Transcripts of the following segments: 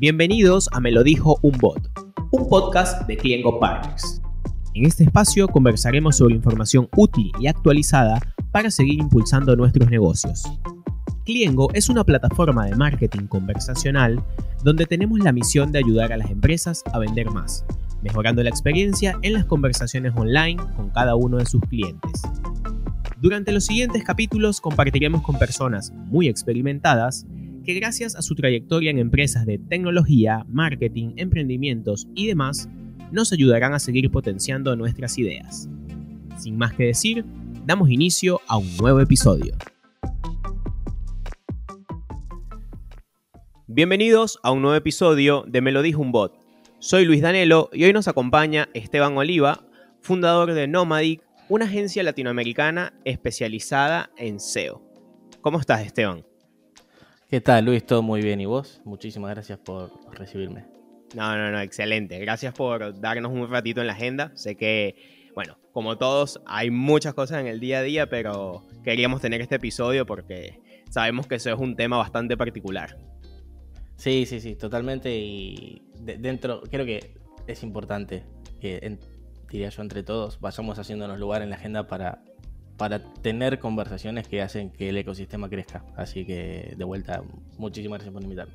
Bienvenidos a Me lo dijo un bot, un podcast de Cliengo Partners. En este espacio conversaremos sobre información útil y actualizada para seguir impulsando nuestros negocios. Cliengo es una plataforma de marketing conversacional donde tenemos la misión de ayudar a las empresas a vender más, mejorando la experiencia en las conversaciones online con cada uno de sus clientes. Durante los siguientes capítulos compartiremos con personas muy experimentadas que gracias a su trayectoria en empresas de tecnología, marketing, emprendimientos y demás, nos ayudarán a seguir potenciando nuestras ideas. Sin más que decir, damos inicio a un nuevo episodio. Bienvenidos a un nuevo episodio de Me un bot. Soy Luis Danelo y hoy nos acompaña Esteban Oliva, fundador de Nomadic, una agencia latinoamericana especializada en SEO. ¿Cómo estás, Esteban? ¿Qué tal, Luis? Todo muy bien. ¿Y vos? Muchísimas gracias por recibirme. No, no, no, excelente. Gracias por darnos un ratito en la agenda. Sé que, bueno, como todos, hay muchas cosas en el día a día, pero queríamos tener este episodio porque sabemos que eso es un tema bastante particular. Sí, sí, sí, totalmente. Y dentro, creo que es importante que, diría yo, entre todos, vayamos haciéndonos lugar en la agenda para para tener conversaciones que hacen que el ecosistema crezca. Así que de vuelta, muchísimas gracias por invitarme.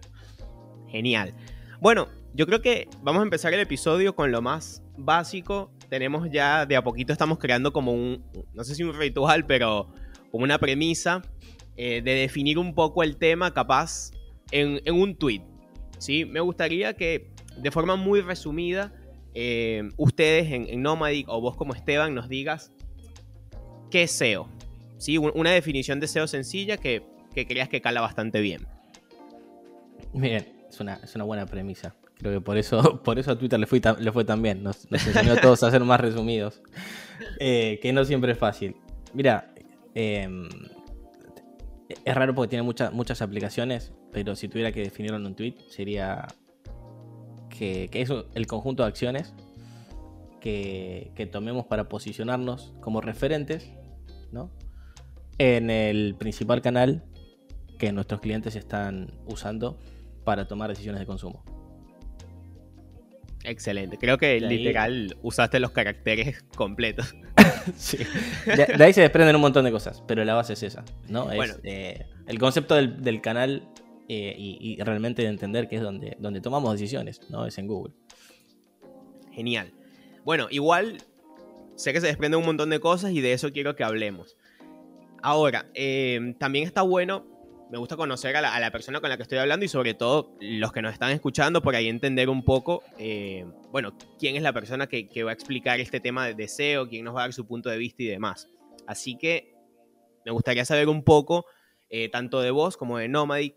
Genial. Bueno, yo creo que vamos a empezar el episodio con lo más básico. Tenemos ya, de a poquito estamos creando como un, no sé si un ritual, pero como una premisa eh, de definir un poco el tema capaz en, un tweet. ¿sí? Me gustaría que de forma muy resumida eh, ustedes en, en Nomadic o vos como Esteban nos digas ¿Qué es SEO? ¿Sí? Una definición de SEO sencilla que, creas que cala bastante bien. Bien, es una, buena premisa. Creo que por eso, por eso a Twitter le, fue tan bien. Nos, enseñó a todos a ser más resumidos. Eh, que no siempre es fácil. Mira, em, es raro porque tiene muchas muchas aplicaciones, pero si tuviera que definirlo en un tweet, sería que, que es el conjunto de acciones que, tomemos para posicionarnos como referentes ¿no? en el principal canal que nuestros clientes están usando para tomar decisiones de consumo. Excelente. Creo que literal usaste los caracteres completos. sí. de, ahí se desprenden un montón de cosas, pero la base es esa. ¿no? Es, eh, el concepto del, canal eh, y, realmente de entender que es donde, donde tomamos decisiones, ¿no? Es en Google. Genial. Bueno, igual sé que se desprenden un montón de cosas y de eso quiero que hablemos. Ahora, eh, también está bueno, me gusta conocer a la, persona con la que estoy hablando y sobre todo los que nos están escuchando, por ahí entender un poco, eh, bueno, quién es la persona que, va a explicar este tema de deseo, quién nos va a dar su punto de vista y demás. Así que me gustaría saber un poco, eh, tanto de vos como de Nomadic,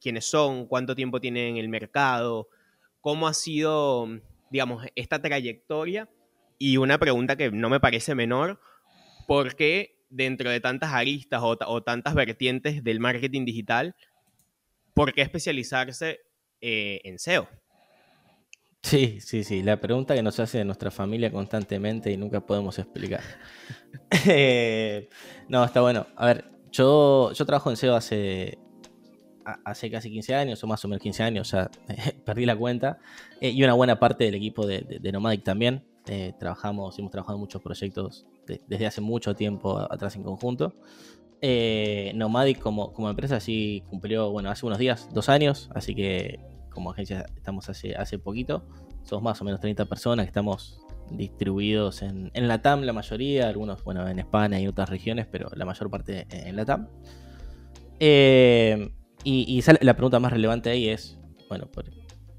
quiénes son, cuánto tiempo tienen en el mercado, cómo ha sido digamos, esta trayectoria y una pregunta que no me parece menor, ¿por qué dentro de tantas aristas o, tantas vertientes del marketing digital, por qué especializarse eh, en SEO? Sí, sí, sí, la pregunta que nos hace nuestra familia constantemente y nunca podemos explicar. Eh, no, está bueno. A ver, yo, yo trabajo en SEO hace hace casi 15 años, o más o menos 15 años, ya perdí la cuenta, eh, y una buena parte del equipo de, Nomadic también. Eh, trabajamos, hemos trabajado muchos proyectos desde hace mucho tiempo atrás en conjunto. Eh, Nomadic como, como empresa sí cumplió, bueno, hace unos días, dos años, así que como agencia estamos hace, hace poquito. Somos más o menos 30 personas que estamos distribuidos en, en la TAM, la mayoría, algunos, bueno, en España y otras regiones, pero la mayor parte en la TAM. Eh, y, la pregunta más relevante ahí es, bueno,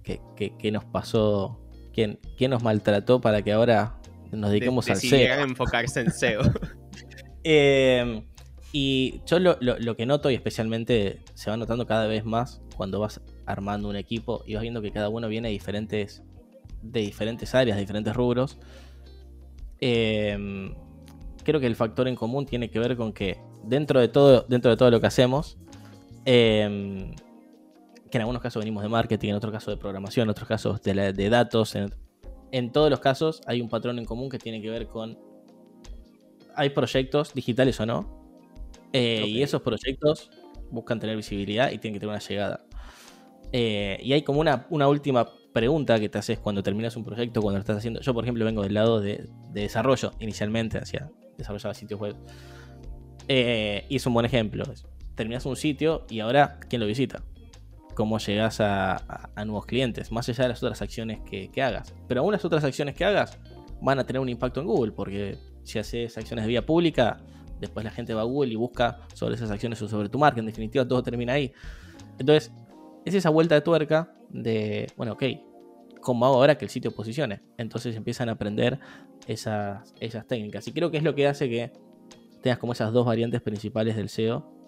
¿qué, nos pasó? ¿Quién, ¿Quién, nos maltrató para que ahora nos dediquemos al SEO? enfocarse en SEO. Em, y yo lo, que noto, y especialmente se va notando cada vez más cuando vas armando un equipo y vas viendo que cada uno viene de diferentes, de diferentes áreas, de diferentes rubros, em, creo que el factor en común tiene que ver con que dentro de todo, dentro de todo lo que hacemos, Em, que en algunos casos venimos de marketing, en otros casos de programación, en otros casos de, datos. En, todos los casos hay un patrón en común que tiene que ver con... Hay proyectos digitales o no. Eh, y esos proyectos buscan tener visibilidad y tienen que tener una llegada. Eh, y hay como una, una última pregunta que te haces cuando terminas un proyecto, cuando lo estás haciendo. Yo, por ejemplo, vengo del lado de, desarrollo inicialmente, hacia desarrollaba sitios web. Eh, y es un buen ejemplo. Terminas un sitio y ahora, ¿quién lo visita? ¿Cómo llegas a, nuevos clientes? Más allá de las otras acciones que, hagas. Pero aún las otras acciones que hagas van a tener un impacto en Google, porque si haces acciones de vía pública, después la gente va a Google y busca sobre esas acciones o sobre tu marca. En definitiva, todo termina ahí. Entonces, es esa vuelta de tuerca de, bueno, ok, ¿cómo hago ahora que el sitio posicione? Entonces empiezan a aprender esas, esas técnicas. Y creo que es lo que hace que tengas como esas dos variantes principales del SEO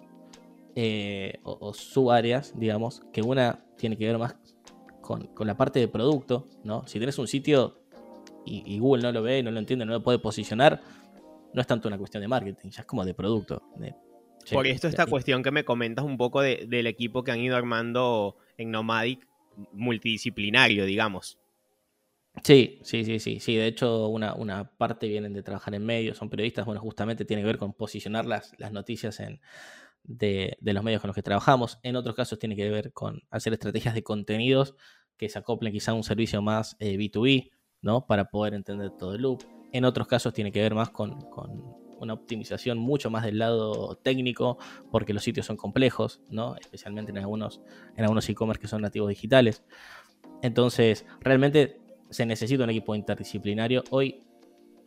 eh, o, subáreas, digamos, que una tiene que ver más con, la parte de producto, ¿no? Si tienes un sitio y, Google no lo ve, no lo entiende, no lo puede posicionar, no es tanto una cuestión de marketing, ya es como de producto. Por esto esta cuestión que me comentas un poco del equipo que han ido armando en Nomadic, multidisciplinario, digamos. Sí, sí, sí, sí, sí. De hecho, una, una, parte vienen de trabajar en medios, son periodistas. Bueno, justamente tiene que ver con posicionar las, las noticias en, de, los medios con los que trabajamos. En otros casos tiene que ver con hacer estrategias de contenidos que se acoplen quizá a un servicio más B2B, eh, ¿no? Para poder entender todo el loop. En otros casos tiene que ver más con, una optimización mucho más del lado técnico, porque los sitios son complejos, ¿no? Especialmente en algunos en algunos e-commerce que son nativos digitales. Entonces, realmente se necesita un equipo interdisciplinario. Hoy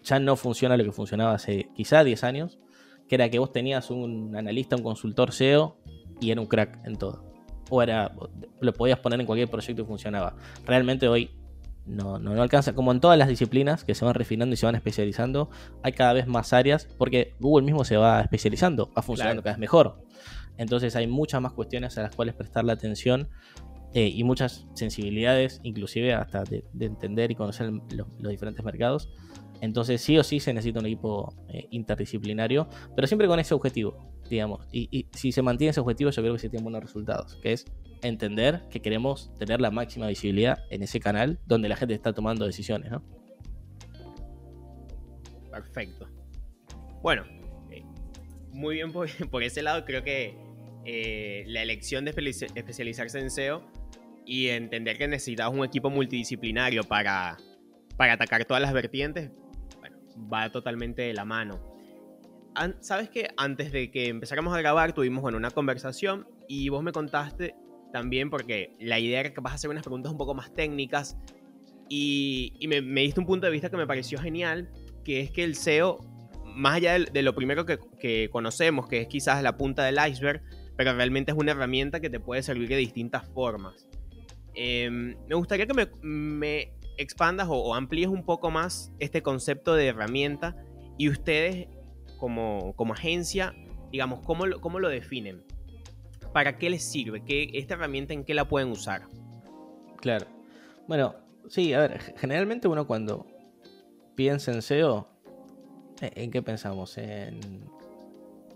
ya no funciona lo que funcionaba hace quizá 10 años, que era que vos tenías un analista, un consultor SEO y era un crack en todo. O era, lo podías poner en cualquier proyecto y funcionaba. Realmente hoy no, no, alcanza. Como en todas las disciplinas que se van refinando y se van especializando, hay cada vez más áreas porque Google mismo se va especializando, va funcionando cada vez mejor. Entonces hay muchas más cuestiones a las cuales prestarle atención eh, y muchas sensibilidades, inclusive hasta de, entender y conocer los diferentes mercados. Entonces sí o sí se necesita un equipo eh, interdisciplinario, pero siempre con ese objetivo, digamos. Y, si se mantiene ese objetivo, yo creo que se tienen buenos resultados, que es entender que queremos tener la máxima visibilidad en ese canal donde la gente está tomando decisiones, ¿no? Perfecto. Bueno, eh, muy bien por, ese lado, creo que la elección de especializarse en SEO y entender que necesitas un equipo multidisciplinario para, para atacar todas las vertientes, va totalmente de la mano. Sabes que antes de que empezáramos a grabar tuvimos bueno, una conversación y vos me contaste también porque la idea era que vas a hacer unas preguntas un poco más técnicas y, me, diste un punto de vista que me pareció genial, que es que el SEO, más allá de, lo primero que, conocemos, que es quizás la punta del iceberg, pero realmente es una herramienta que te puede servir de distintas formas. Em, me gustaría que me, expandas o, amplíes un poco más este concepto de herramienta y ustedes como, como agencia, digamos, ¿cómo lo, ¿cómo lo definen? ¿Para qué les sirve? ¿Qué, ¿Esta herramienta en qué la pueden usar? Claro. Bueno, sí, a ver, generalmente uno cuando piensa en SEO, ¿en qué pensamos? En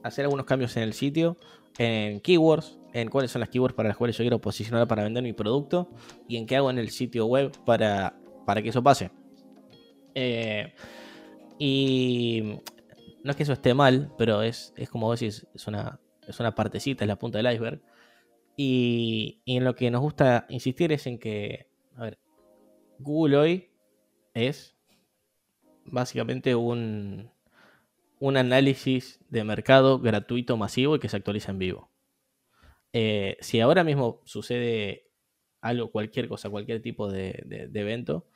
hacer algunos cambios en el sitio, en keywords, en cuáles son las keywords para las cuales yo quiero posicionar para vender mi producto y en qué hago en el sitio web para para que eso pase. Eh, y no es que eso esté mal, pero es, es como decís, es una, es una partecita, es la punta del iceberg. Y, en lo que nos gusta insistir es en que, a ver, Google hoy es básicamente un, un análisis de mercado gratuito, masivo y que se actualiza en vivo. Eh, si ahora mismo sucede algo, cualquier cosa, cualquier tipo de evento,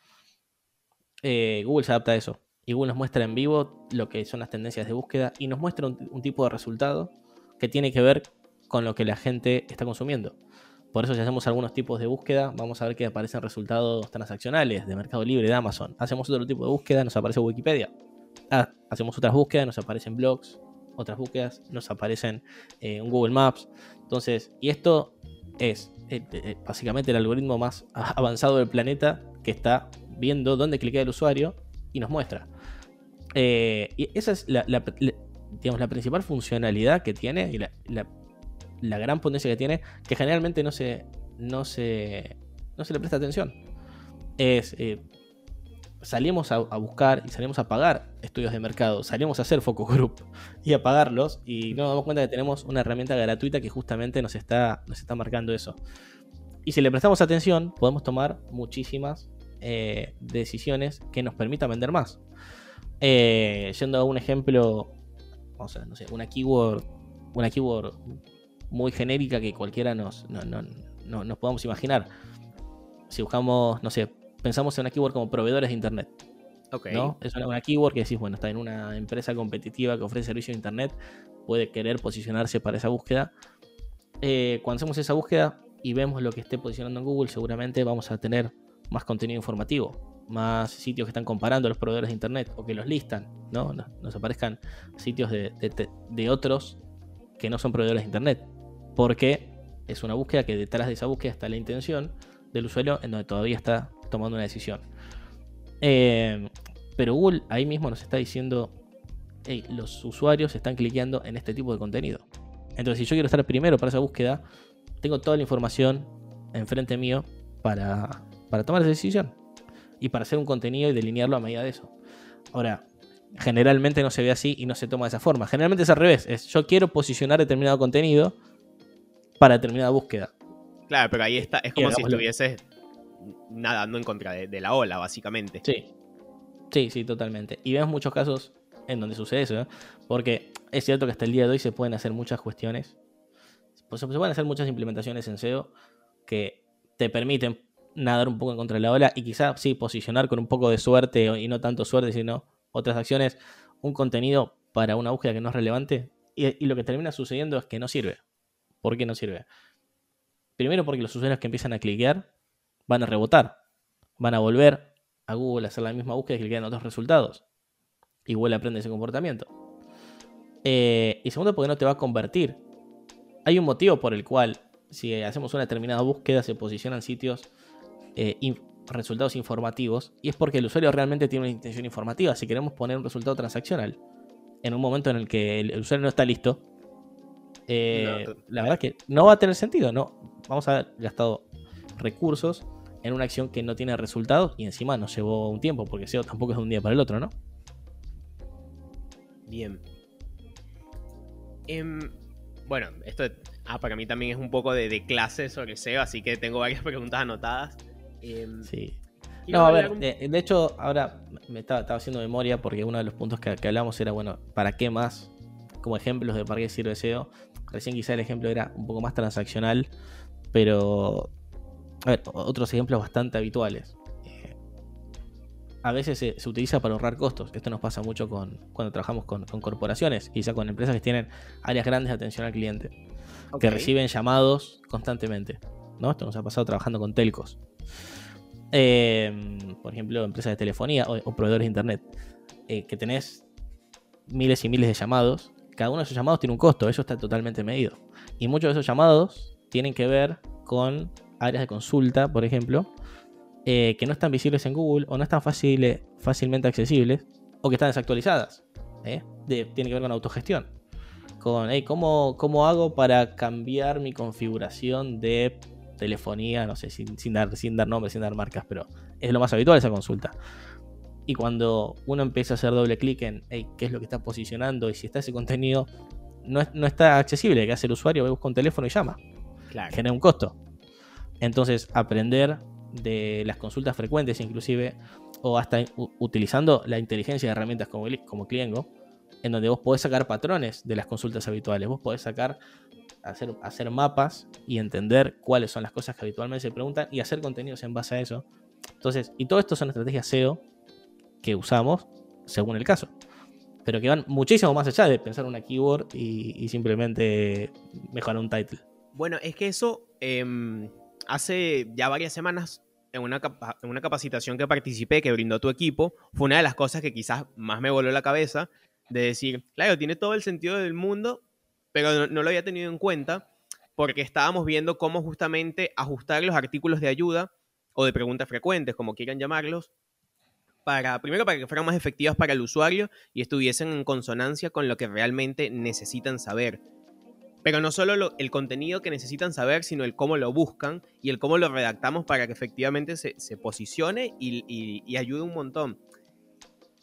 eh, Google se adapta a eso. Y Google nos muestra en vivo lo que son las tendencias de búsqueda y nos muestra un, tipo de resultado que tiene que ver con lo que la gente está consumiendo. Por eso si hacemos algunos tipos de búsqueda, vamos a ver que aparecen resultados transaccionales de Mercado Libre, de Amazon. Hacemos otro tipo de búsqueda, nos aparece Wikipedia. Ah, hacemos otras búsquedas, nos aparecen blogs. Otras búsquedas, nos aparecen en eh, Google Maps. Entonces, y esto es eh, básicamente el algoritmo más avanzado del planeta que está viendo dónde cliquea el usuario y nos muestra. Eh, y esa es la, digamos, la principal funcionalidad que tiene y la, gran potencia que tiene, que generalmente no se, no se, no se le presta atención. Es, eh, salimos a, buscar y salimos a pagar estudios de mercado, salimos a hacer focus group y a pagarlos y nos damos cuenta que tenemos una herramienta gratuita que justamente nos está, nos está marcando eso. Y si le prestamos atención, podemos tomar muchísimas eh, decisiones que nos permitan vender más. Eh, yendo a un ejemplo, vamos a no sé, una keyword, una keyword muy genérica que cualquiera nos, nos podamos imaginar. Si buscamos, no sé, pensamos en una keyword como proveedores de internet. ¿no? Es una, keyword que decís, bueno, está en una empresa competitiva que ofrece servicio de internet, puede querer posicionarse para esa búsqueda. Eh, cuando hacemos esa búsqueda y vemos lo que esté posicionando en Google, seguramente vamos a tener más contenido informativo, más sitios que están comparando a los proveedores de internet o que los listan, ¿no? Nos, aparezcan sitios de, de otros que no son proveedores de internet. Porque es una búsqueda que detrás de esa búsqueda está la intención del usuario en donde todavía está tomando una decisión. Eh, pero Google ahí mismo nos está diciendo, hey, los usuarios están cliqueando en este tipo de contenido. Entonces, si yo quiero estar primero para esa búsqueda, tengo toda la información enfrente mío para, para tomar esa decisión y para hacer un contenido y delinearlo a medida de eso. Ahora, generalmente no se ve así y no se toma de esa forma. Generalmente es al revés. Es yo quiero posicionar determinado contenido para determinada búsqueda. Claro, pero ahí está, es como si estuvieses nadando en contra de, la ola, básicamente. Sí. Sí, sí, totalmente. Y vemos muchos casos en donde sucede eso, ¿eh? porque es cierto que hasta el día de hoy se pueden hacer muchas cuestiones, pues se pueden hacer muchas implementaciones en SEO que te permiten nadar un poco en contra de la ola y quizás sí posicionar con un poco de suerte y no tanto suerte, sino otras acciones, un contenido para una búsqueda que no es relevante y, y lo que termina sucediendo es que no sirve. ¿Por qué no sirve? Primero porque los usuarios que empiezan a cliquear van a rebotar, van a volver a Google a hacer la misma búsqueda y cliquear en otros resultados. Y Google aprende ese comportamiento. Eh, y segundo, porque no te va a convertir. Hay un motivo por el cual, si hacemos una determinada búsqueda, se posicionan sitios, eh, resultados informativos, y es porque el usuario realmente tiene una intención informativa. Si queremos poner un resultado transaccional en un momento en el que el usuario no está listo, eh, la verdad que no va a tener sentido, ¿no? Vamos a haber gastado recursos en una acción que no tiene resultados y encima nos llevó un tiempo, porque SEO tampoco es de un día para el otro, ¿no? Bien. Em, bueno, esto ah, para mí también es un poco de, clase sobre SEO, así que tengo varias preguntas anotadas. Em, sí. No, a ver, de, hecho, ahora me estaba, haciendo memoria porque uno de los puntos que, que hablamos era, bueno, ¿para qué más? Como ejemplos de para qué sirve SEO. Recién quizá el ejemplo era un poco más transaccional, pero a ver, otros ejemplos bastante habituales. Eh, a veces se, utiliza para ahorrar costos. Esto nos pasa mucho con, cuando trabajamos con, corporaciones, quizá con empresas que tienen áreas grandes de atención al cliente, que reciben llamados constantemente. ¿no? Esto nos ha pasado trabajando con telcos. Eh, por ejemplo, empresas de telefonía o, proveedores de internet, eh, que tenés miles y miles de llamados cada uno de esos llamados tiene un costo, eso está totalmente medido. Y muchos de esos llamados tienen que ver con áreas de consulta, por ejemplo, eh, que no están visibles en Google o no están fácilmente accesibles o que están desactualizadas. ¿eh? tiene que ver con autogestión. Con ¿cómo, ¿cómo, hago para cambiar mi configuración de telefonía? No sé, sin, sin, dar, sin dar nombres, sin dar marcas, pero es lo más habitual esa consulta. Y cuando uno empieza a hacer doble clic en qué es lo que está posicionando y si está ese contenido no, está accesible, que hace el usuario, busca un teléfono y llama. Genera un costo. Entonces, aprender de las consultas frecuentes, inclusive, o hasta utilizando la inteligencia de herramientas como, como Cliengo, en donde vos podés sacar patrones de las consultas habituales. Vos podés sacar, hacer, hacer mapas y entender cuáles son las cosas que habitualmente se preguntan y hacer contenidos en base a eso. Entonces, y todo esto son estrategias SEO que usamos según el caso. Pero que van muchísimo más allá de pensar una keyword y, simplemente mejorar un title. Bueno, es que eso em, hace ya varias semanas en una, capacitación que participé, que brindó tu equipo, fue una de las cosas que quizás más me voló la cabeza, de decir, claro, tiene todo el sentido del mundo, pero no, lo había tenido en cuenta porque estábamos viendo cómo justamente ajustar los artículos de ayuda o de preguntas frecuentes, como quieran llamarlos, para, primero para que fueran más efectivas para el usuario y estuviesen en consonancia con lo que realmente necesitan saber. Pero no solo el contenido que necesitan saber, sino el cómo lo buscan y el cómo lo redactamos para que efectivamente se, posicione y, ayude un montón.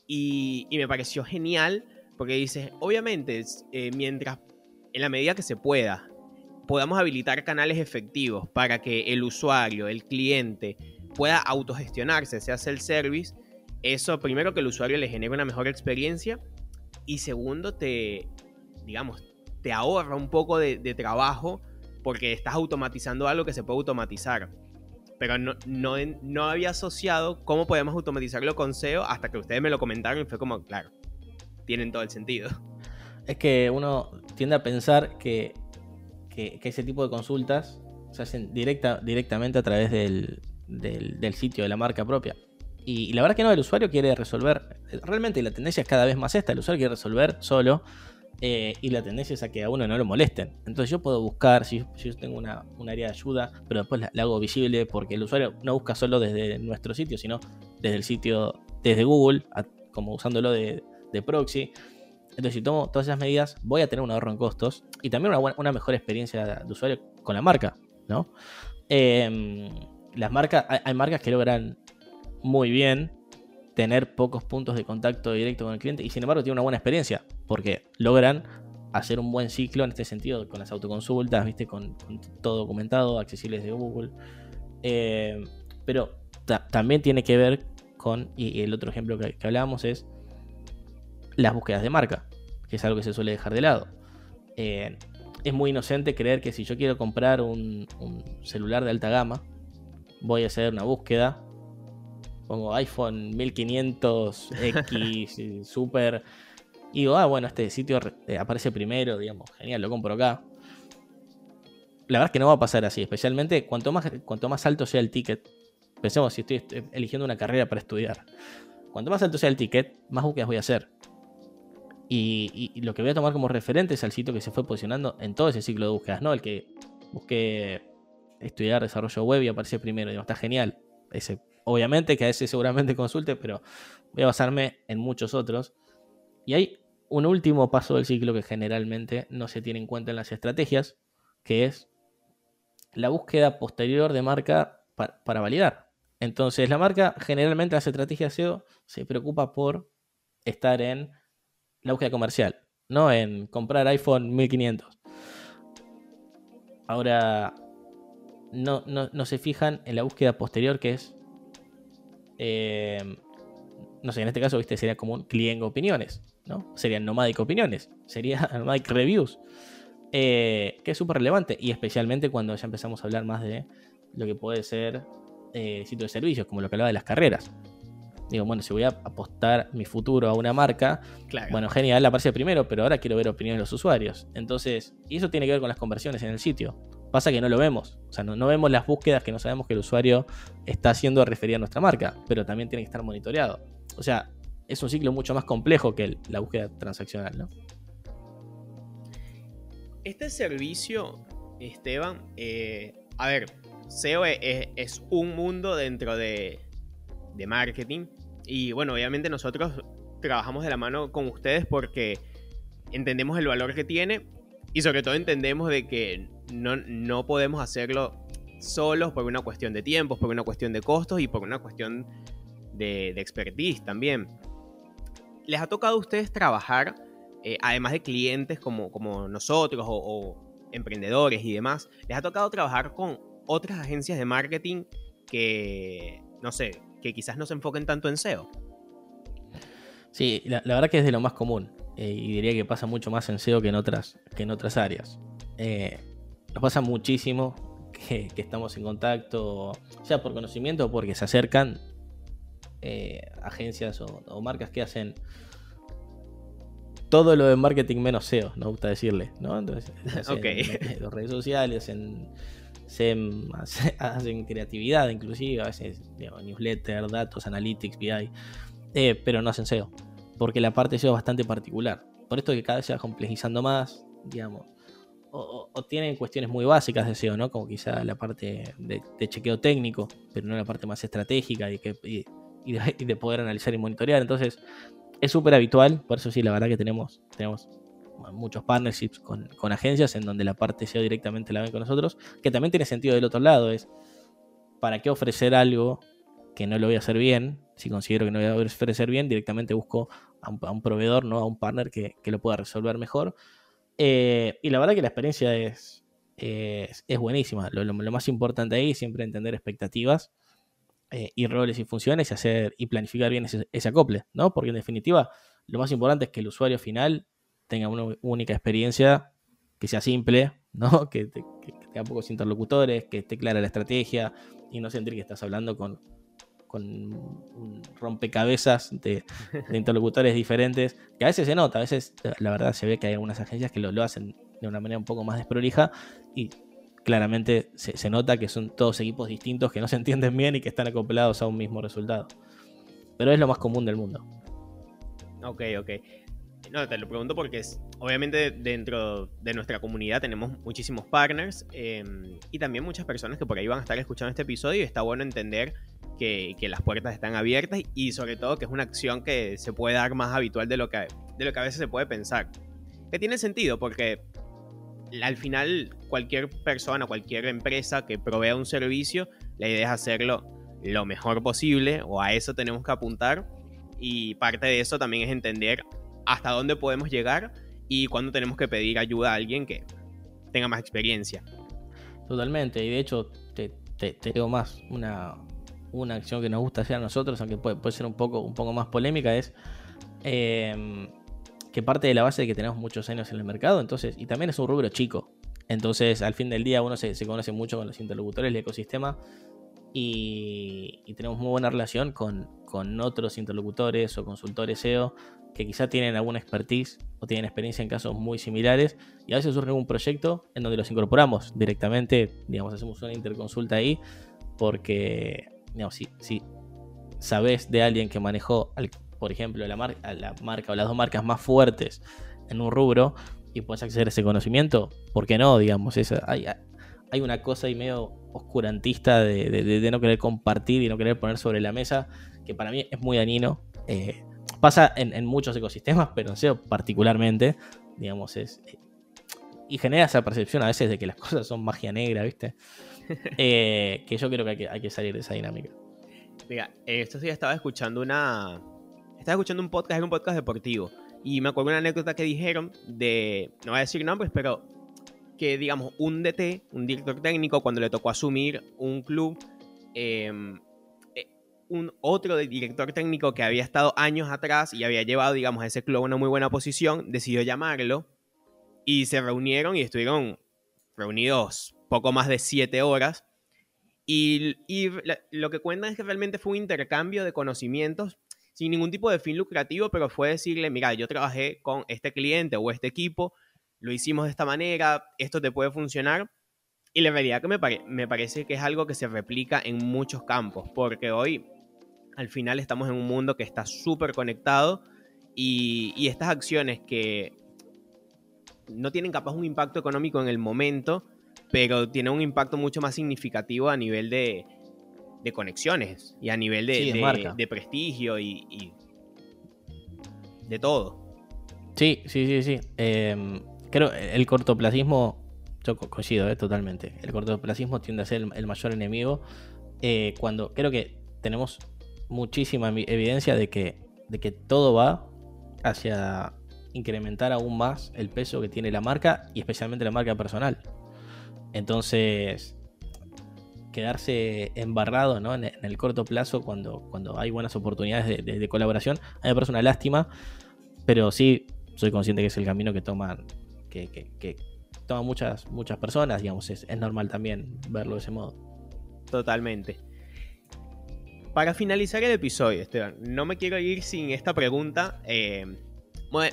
Y, me pareció genial porque dice, obviamente, eh, mientras, en la medida que se pueda, podamos habilitar canales efectivos para que el usuario, el cliente, pueda autogestionarse, sea self-service, eso primero que el usuario le genere una mejor experiencia y segundo te, digamos, te ahorra un poco de, trabajo porque estás automatizando algo que se puede automatizar. Pero no, no, no había asociado cómo podemos automatizarlo con SEO hasta que ustedes me lo comentaron y fue como, claro, tienen todo el sentido. Es que uno tiende a pensar que, que, ese tipo de consultas se hacen directa, directamente a través del, del, sitio de la marca propia. Y, la verdad que no, el usuario quiere resolver, realmente la tendencia es cada vez más esta, el usuario quiere resolver solo eh, y la tendencia es a que a uno no lo molesten. Entonces yo puedo buscar, si, yo tengo una, un área de ayuda, pero después la, hago visible porque el usuario no busca solo desde nuestro sitio, sino desde el sitio, desde Google, como usándolo de, de proxy. Entonces, si tomo todas esas medidas, voy a tener un ahorro en costos y también una, una mejor experiencia de usuario con la marca, ¿no? Em, las marcas, hay, marcas que logran muy bien tener pocos puntos de contacto directo con el cliente y sin embargo tienen una buena experiencia porque logran hacer un buen ciclo en este sentido con las autoconsultas, ¿viste? Con, todo documentado, accesibles de Google. Em, pero también tiene que ver con, y el otro ejemplo que, que hablábamos es las búsquedas de marca, que es algo que se suele dejar de lado. Eh, es muy inocente creer que si yo quiero comprar un, celular de alta gama, voy a hacer una búsqueda, pongo iPhone 1500X Super, y digo, ah, bueno, este sitio eh, aparece primero, digamos, genial, lo compro acá. La verdad es que no va a pasar así, especialmente cuanto más, cuanto más alto sea el ticket. Pensemos si estoy eligiendo una carrera para estudiar. Cuanto más alto sea el ticket, más búsquedas voy a hacer. Y, lo que voy a tomar como referente es al sitio que se fue posicionando en todo ese ciclo de búsquedas, ¿no? El que busqué estudiar desarrollo web y aparece primero. Digo, está genial. Ese, obviamente que a ese seguramente consulte, pero voy a basarme en muchos otros. Y hay un último paso del ciclo que generalmente no se tiene en cuenta en las estrategias, que es la búsqueda posterior de marca para, validar. Entonces, la marca generalmente las estrategias SEO se preocupa por estar en la búsqueda comercial, no en comprar iPhone 1500. Ahora, no, no, se fijan en la búsqueda posterior que es, eh, no sé, en este caso, viste, sería como un cliente opiniones, ¿no? Serían nomadic opiniones, sería nomadic reviews, eh, que es súper relevante y especialmente cuando ya empezamos a hablar más de lo que puede ser eh, sitio de servicios, como lo que hablaba de las carreras. Digo, bueno, si voy a apostar mi futuro a una marca, bueno, genial, aparece primero, pero ahora quiero ver opiniones de los usuarios. Entonces, y eso tiene que ver con las conversiones en el sitio. Pasa que no lo vemos. O sea, no, vemos las búsquedas que no sabemos que el usuario está haciendo a referir a nuestra marca, pero también tiene que estar monitoreado. O sea, es un ciclo mucho más complejo que la búsqueda transaccional, ¿no? Este servicio, Esteban, eh, a ver, SEO es, un mundo dentro de, de marketing. Y bueno, obviamente nosotros trabajamos de la mano con ustedes porque entendemos el valor que tiene y sobre todo entendemos de que no, no podemos hacerlo solos por una cuestión de tiempos, por una cuestión de costos y por una cuestión de, expertise también. ¿Les ha tocado a ustedes trabajar, eh, además de clientes como, como nosotros o, emprendedores y demás, les ha tocado trabajar con otras agencias de marketing que, no sé, que quizás no se enfoquen tanto en SEO. Sí, la, verdad que es de lo más común. Eh, y diría que pasa mucho más en SEO que en otras, que en otras áreas. Eh, nos pasa muchísimo que, estamos en contacto, sea por conocimiento o porque se acercan eh, agencias o, marcas que hacen todo lo de marketing menos SEO, nos gusta decirle, ¿no? Entonces, en, las redes sociales, en se hacen creatividad inclusive, a veces newsletter, datos, analytics, BI, eh, pero no hacen SEO, porque la parte SEO es bastante particular. Por esto que cada vez se va complejizando más, digamos, o, tienen cuestiones muy básicas de SEO, ¿no? Como quizá la parte de, chequeo técnico, pero no la parte más estratégica y, que, y, de, poder analizar y monitorear. Entonces, es súper habitual, por eso sí, la verdad que tenemos, tenemos muchos partnerships con, agencias en donde la parte SEO directamente la ven con nosotros, que también tiene sentido del otro lado, es para qué ofrecer algo que no lo voy a hacer bien, si considero que no voy a ofrecer bien, directamente busco a un, proveedor, ¿no? a un partner que, lo pueda resolver mejor. Eh, y la verdad que la experiencia es, es, buenísima. Lo, más importante ahí es siempre entender expectativas eh, y roles y funciones y hacer y planificar bien ese, acople, ¿no? Porque en definitiva, lo más importante es que el usuario final tenga una única experiencia que sea simple, ¿no? Que, tenga pocos interlocutores, que esté clara la estrategia y no sentir que estás hablando con, con un rompecabezas de, interlocutores diferentes, que a veces se nota, a veces la verdad se ve que hay algunas agencias que lo, lo hacen de una manera un poco más desprolija y claramente se, nota que son todos equipos distintos que no se entienden bien y que están acoplados a un mismo resultado. Pero es lo más común del mundo. Ok, ok. No, te lo pregunto porque obviamente dentro de nuestra comunidad tenemos muchísimos partners em, y también muchas personas que por ahí van a estar escuchando este episodio y está bueno entender que, las puertas están abiertas y sobre todo que es una acción que se puede dar más habitual de lo que, de lo que a veces se puede pensar. Que tiene sentido porque al final cualquier persona, cualquier empresa que provea un servicio, la idea es hacerlo lo mejor posible o a eso tenemos que apuntar y parte de eso también es entender hasta dónde podemos llegar y cuándo tenemos que pedir ayuda a alguien que tenga más experiencia. Totalmente, y de hecho te, digo más, una, una acción que nos gusta hacer a nosotros, aunque puede, puede ser un poco, un poco más polémica, es eh, que parte de la base de que tenemos muchos años en el mercado, entonces, y también es un rubro chico. Entonces, al fin del día, uno se, conoce mucho con los interlocutores del ecosistema y, tenemos muy buena relación con, otros interlocutores o consultores SEO que quizá tienen alguna expertise o tienen experiencia en casos muy similares y a veces surge un proyecto en donde los incorporamos directamente, digamos, hacemos una interconsulta ahí porque, digamos, si, sabes de alguien que manejó por ejemplo, la, la marca o las dos marcas más fuertes en un rubro y puedes acceder a ese conocimiento, ¿por qué no? Digamos, hay, hay una cosa ahí medio oscurantista de, no querer compartir y no querer poner sobre la mesa, que para mí es muy dañino. Eh, pasa en, muchos ecosistemas, pero en SEO particularmente, digamos, es... Eh, y genera esa percepción a veces de que las cosas son magia negra, ¿viste? Eh, que yo creo que hay, que hay que salir de esa dinámica. Mira, estos días estaba escuchando una, estaba escuchando un podcast, era un podcast deportivo. Y me acuerdo una anécdota que dijeron de, no voy a decir nombres, pero que digamos un DT, un director técnico, cuando le tocó asumir un club, em, eh, un otro director técnico que había estado años atrás y había llevado, digamos, a ese club a una muy buena posición, decidió llamarlo y se reunieron y estuvieron reunidos poco más de siete horas. Y, y lo que cuentan es que realmente fue un intercambio de conocimientos sin ningún tipo de fin lucrativo, pero fue decirle, mira, yo trabajé con este cliente o este equipo, lo hicimos de esta manera, esto te puede funcionar. Y la realidad que me, me parece que es algo que se replica en muchos campos, porque hoy al final estamos en un mundo que está súper conectado y, y estas acciones que no tienen capaz un impacto económico en el momento, pero tienen un impacto mucho más significativo a nivel de, de conexiones y a nivel de, de, prestigio y, de todo. Sí, sí, sí, sí. Em, creo el cortoplacismo, yo coincido eh, totalmente. El cortoplacismo tiende a ser el, mayor enemigo. Eh, cuando creo que tenemos muchísima evidencia de que, de que todo va hacia incrementar aún más el peso que tiene la marca y especialmente la marca personal. Entonces, quedarse embarrado en, el corto plazo cuando, cuando hay buenas oportunidades de, colaboración. A mí me parece una lástima, pero sí soy consciente que es el camino que toman, que, toman muchas, muchas personas, digamos, es, normal también verlo de ese modo. Totalmente. Para finalizar el episodio, Esteban, no me quiero ir sin esta pregunta. Eh,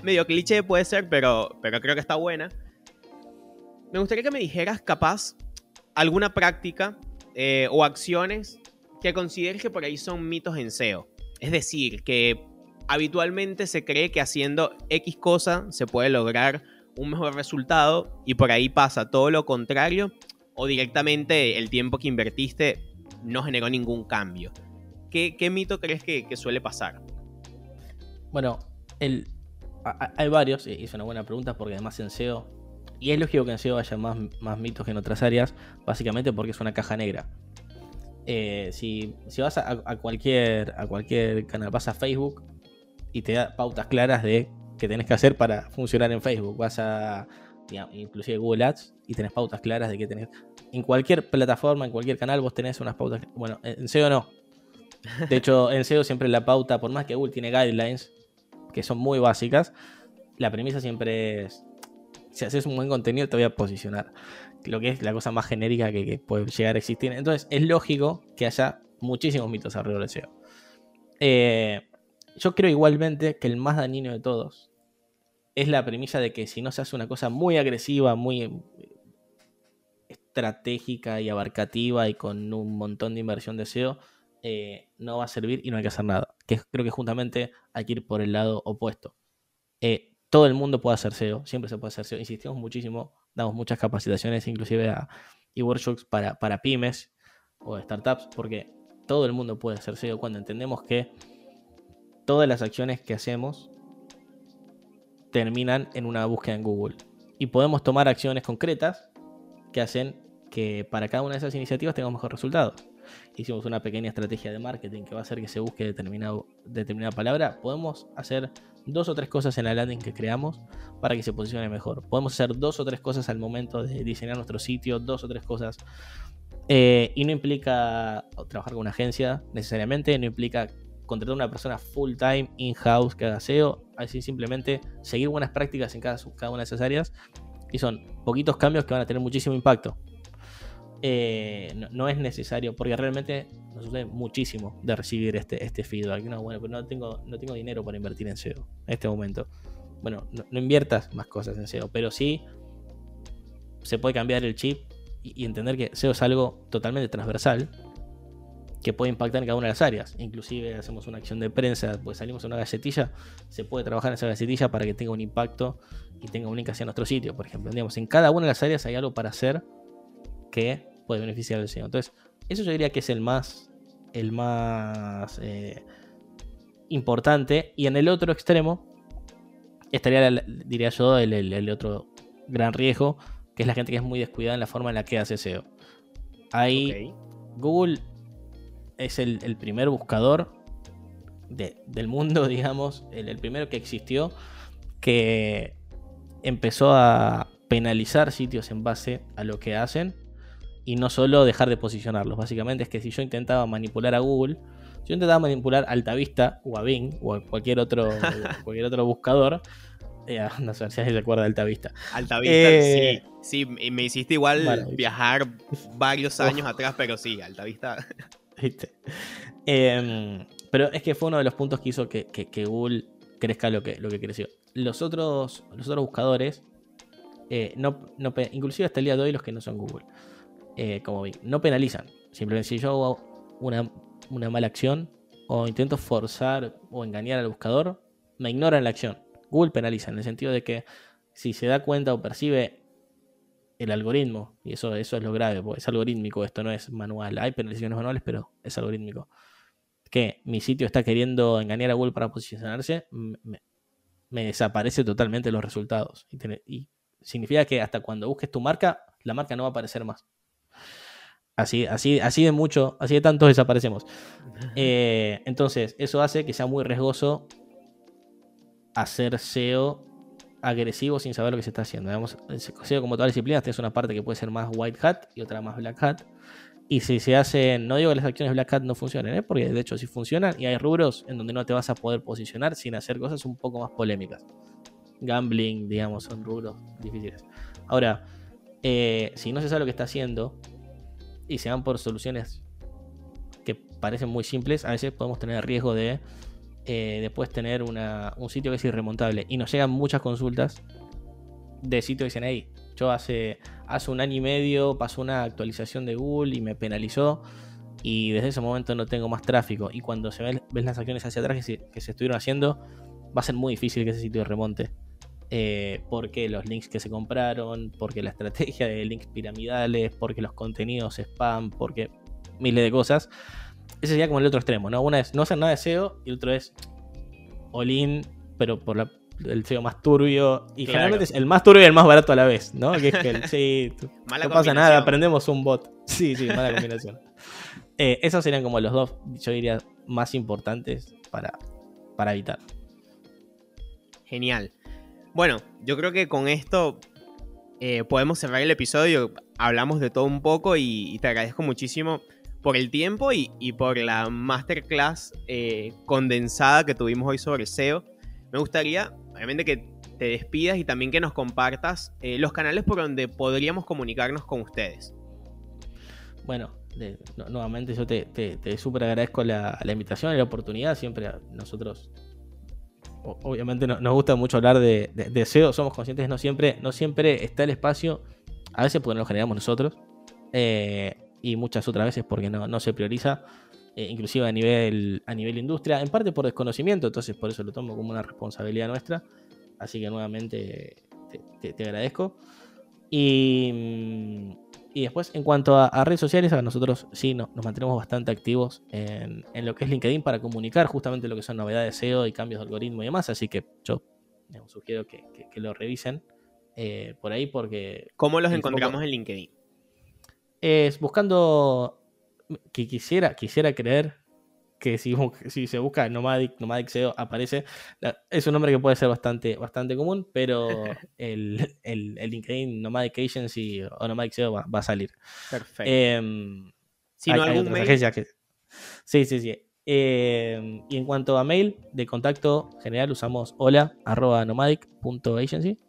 medio cliché puede ser, pero, pero creo que está buena. Me gustaría que me dijeras, capaz, alguna práctica eh, o acciones que consideres que por ahí son mitos en SEO. Es decir, que habitualmente se cree que haciendo X cosa se puede lograr un mejor resultado y por ahí pasa todo lo contrario o directamente el tiempo que invertiste no generó ningún cambio. ¿Qué, mito crees que, suele pasar? Bueno, el, hay varios, y es una buena pregunta porque además en SEO y es lógico que en SEO haya más, más mitos que en otras áreas, básicamente porque es una caja negra. Eh, si, vas a, cualquier, a cualquier canal, vas a Facebook y te da pautas claras de qué tenés que hacer para funcionar en Facebook. Vas a, inclusive Google Ads, y tenés pautas claras de qué tenés. En cualquier plataforma, en cualquier canal, vos tenés unas pautas. Bueno, en SEO no. De hecho, en SEO siempre la pauta, por más que Google tiene guidelines, que son muy básicas, la premisa siempre es, si haces un buen contenido te voy a posicionar. Lo que es la cosa más genérica que, puede llegar a existir. Entonces es lógico que haya muchísimos mitos alrededor del SEO. Eh, yo creo igualmente que el más dañino de todos es la premisa de que si no se hace una cosa muy agresiva, muy eh, estratégica y abarcativa y con un montón de inversión de SEO, eh, no va a servir y no hay que hacer nada. Que creo que justamente hay que ir por el lado opuesto. Eh, todo el mundo puede hacer SEO, siempre se puede hacer SEO. Insistimos muchísimo, damos muchas capacitaciones, inclusive a, y workshops para, para pymes o startups, porque todo el mundo puede hacer SEO cuando entendemos que todas las acciones que hacemos terminan en una búsqueda en Google. Y podemos tomar acciones concretas que hacen que para cada una de esas iniciativas tengamos mejor resultados hicimos una pequeña estrategia de marketing que va a hacer que se busque determinado, determinada palabra, podemos hacer dos o tres cosas en la landing que creamos para que se posicione mejor. Podemos hacer dos o tres cosas al momento de diseñar nuestro sitio, dos o tres cosas. Eh, y no implica trabajar con una agencia necesariamente, no implica contratar una persona full time in-house que haga SEO, así simplemente seguir buenas prácticas en cada, una de esas áreas. Y son poquitos cambios que van a tener muchísimo impacto. Eh, no, es necesario, porque realmente nos sucede muchísimo de recibir este, este feedback. No, bueno, pero no tengo, no tengo dinero para invertir en SEO en este momento. Bueno, no, inviertas más cosas en SEO, pero sí se puede cambiar el chip y, entender que SEO es algo totalmente transversal que puede impactar en cada una de las áreas. Inclusive hacemos una acción de prensa, pues salimos a una galletilla, se puede trabajar en esa galletilla para que tenga un impacto y tenga un link hacia nuestro sitio, por ejemplo. Digamos, en cada una de las áreas hay algo para hacer que puede beneficiar al SEO. Entonces, eso yo diría que es el más, el más eh, importante. Y en el otro extremo estaría, diría yo, el, otro gran riesgo, que es la gente que es muy descuidada en la forma en la que hace SEO. Ahí Google es el, primer buscador del mundo, digamos, el primero que existió, que empezó a penalizar sitios en base a lo que hacen y no solo dejar de posicionarlos. Básicamente es que si yo intentaba manipular a Google, si yo intentaba manipular Altavista o a Bing o a cualquier otro, cualquier otro buscador, eh, no sé si recuerda Altavista. Altavista, eh, sí. Sí, me hiciste igual viajar varios años atrás, pero sí, Altavista. Em, pero es que fue uno de los puntos que hizo que, Google crezca lo que, lo que creció. Los otros, los otros buscadores, eh, no, no, inclusive hasta el día de hoy los que no son Google, eh, como no penalizan. Simplemente si yo hago una, mala acción o intento forzar o engañar al buscador, me ignoran la acción. Google penaliza en el sentido de que si se da cuenta o percibe el algoritmo, y eso, eso es lo grave, porque es algorítmico, esto no es manual. Hay penalizaciones manuales, pero es algorítmico. Que mi sitio está queriendo engañar a Google para posicionarse, me, desaparece totalmente los resultados. y significa que hasta cuando busques tu marca, la marca no va a aparecer más. Así, así, así de mucho, así de tanto desaparecemos. Eh, entonces, eso hace que sea muy riesgoso hacer SEO agresivo sin saber lo que se está haciendo. Digamos, como todas las disciplinas, es una parte que puede ser más white hat y otra más black hat. Y si se hacen, no digo que las acciones black hat no funcionen, ¿eh? porque de hecho sí funcionan y hay rubros en donde no te vas a poder posicionar sin hacer cosas un poco más polémicas. Gambling, digamos, son rubros difíciles. Ahora, eh, si no se sabe lo que está haciendo y se van por soluciones que parecen muy simples, a veces podemos tener riesgo de eh, después tener un sitio que es irremontable. Y nos llegan muchas consultas de sitios que dicen, hey, yo hace, hace un año y medio pasó una actualización de Google y me penalizó y desde ese momento no tengo más tráfico. Y cuando se ven, las acciones hacia atrás que se estuvieron haciendo, va a ser muy difícil que ese sitio remonte. Eh, porque los links que se compraron, porque la estrategia de links piramidales, porque los contenidos spam, porque miles de cosas. Ese sería como el otro extremo, ¿no? Una es no hacer nada de SEO y el otro es all-in, pero por el SEO más turbio. Y generalmente es el más turbio y el más barato a la vez, ¿no? Que es que el, sí, no pasa nada, aprendemos un bot. Sí, sí, mala combinación. Eh, esos serían como los dos, yo diría, más importantes para, para evitar. Genial. Bueno, yo creo que con esto eh, podemos cerrar el episodio. Hablamos de todo un poco y, te agradezco muchísimo por el tiempo y, por la masterclass eh, condensada que tuvimos hoy sobre SEO. Me gustaría, obviamente, que te despidas y también que nos compartas eh, los canales por donde podríamos comunicarnos con ustedes. Bueno, nuevamente yo te, te, súper agradezco la, invitación y la oportunidad. Siempre nosotros, obviamente nos gusta mucho hablar de, SEO, somos conscientes, no siempre, no siempre está el espacio, a veces porque no lo generamos nosotros, eh, y muchas otras veces porque no, se prioriza. Eh, inclusive a nivel, a nivel industria, en parte por desconocimiento, entonces por eso lo tomo como una responsabilidad nuestra. Así que nuevamente te, agradezco. Y, y, después, en cuanto a, redes sociales, a nosotros sí nos mantenemos bastante activos en, lo que es LinkedIn para comunicar justamente lo que son novedades SEO y cambios de algoritmo y demás. Así que yo sugiero que, lo revisen eh, por ahí porque... ¿Cómo los encontramos en LinkedIn? Es buscando que quisiera, quisiera creer que si, si se busca Nomadic, Nomadic SEO aparece. Es un nombre que puede ser bastante, bastante común, pero el, el, LinkedIn Nomadic Agency o Nomadic SEO va, a salir. Perfecto. Em, si no, algún mail. Sí, sí, sí. Em, y en cuanto a mail de contacto general usamos hola arroba nomadic.agency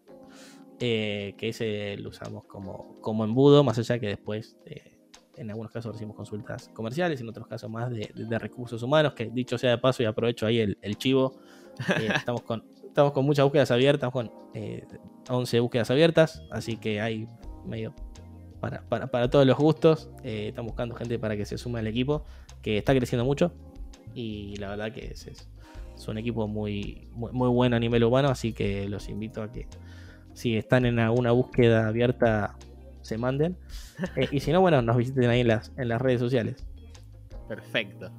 eh, que ese lo usamos como, como embudo, más allá que después eh, en algunos casos recibimos consultas comerciales, en otros casos más de, recursos humanos, que dicho sea de paso y aprovecho ahí el, chivo, eh, estamos, con, estamos con muchas búsquedas abiertas, con 11 búsquedas abiertas, así que hay medio para, para, todos los gustos, están buscando gente para que se sume al equipo, que está creciendo mucho y la verdad que es, es, un equipo muy, muy, muy bueno a nivel humano, así que los invito a que si están en alguna búsqueda abierta, se manden. Eh, y si no, bueno, nos visiten ahí en las, en las redes sociales. Perfecto.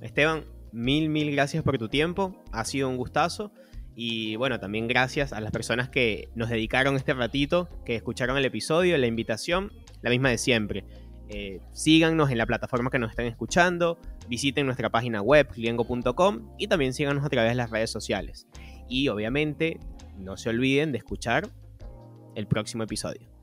Esteban, mil, mil gracias por tu tiempo. Ha sido un gustazo. Y bueno, también gracias a las personas que nos dedicaron este ratito, que escucharon el episodio, la invitación, la misma de siempre. Eh, síganos en la plataforma que nos están escuchando, visiten nuestra página web, liengo.com y también síganos a través de las redes sociales. Y obviamente no se olviden de escuchar el próximo episodio.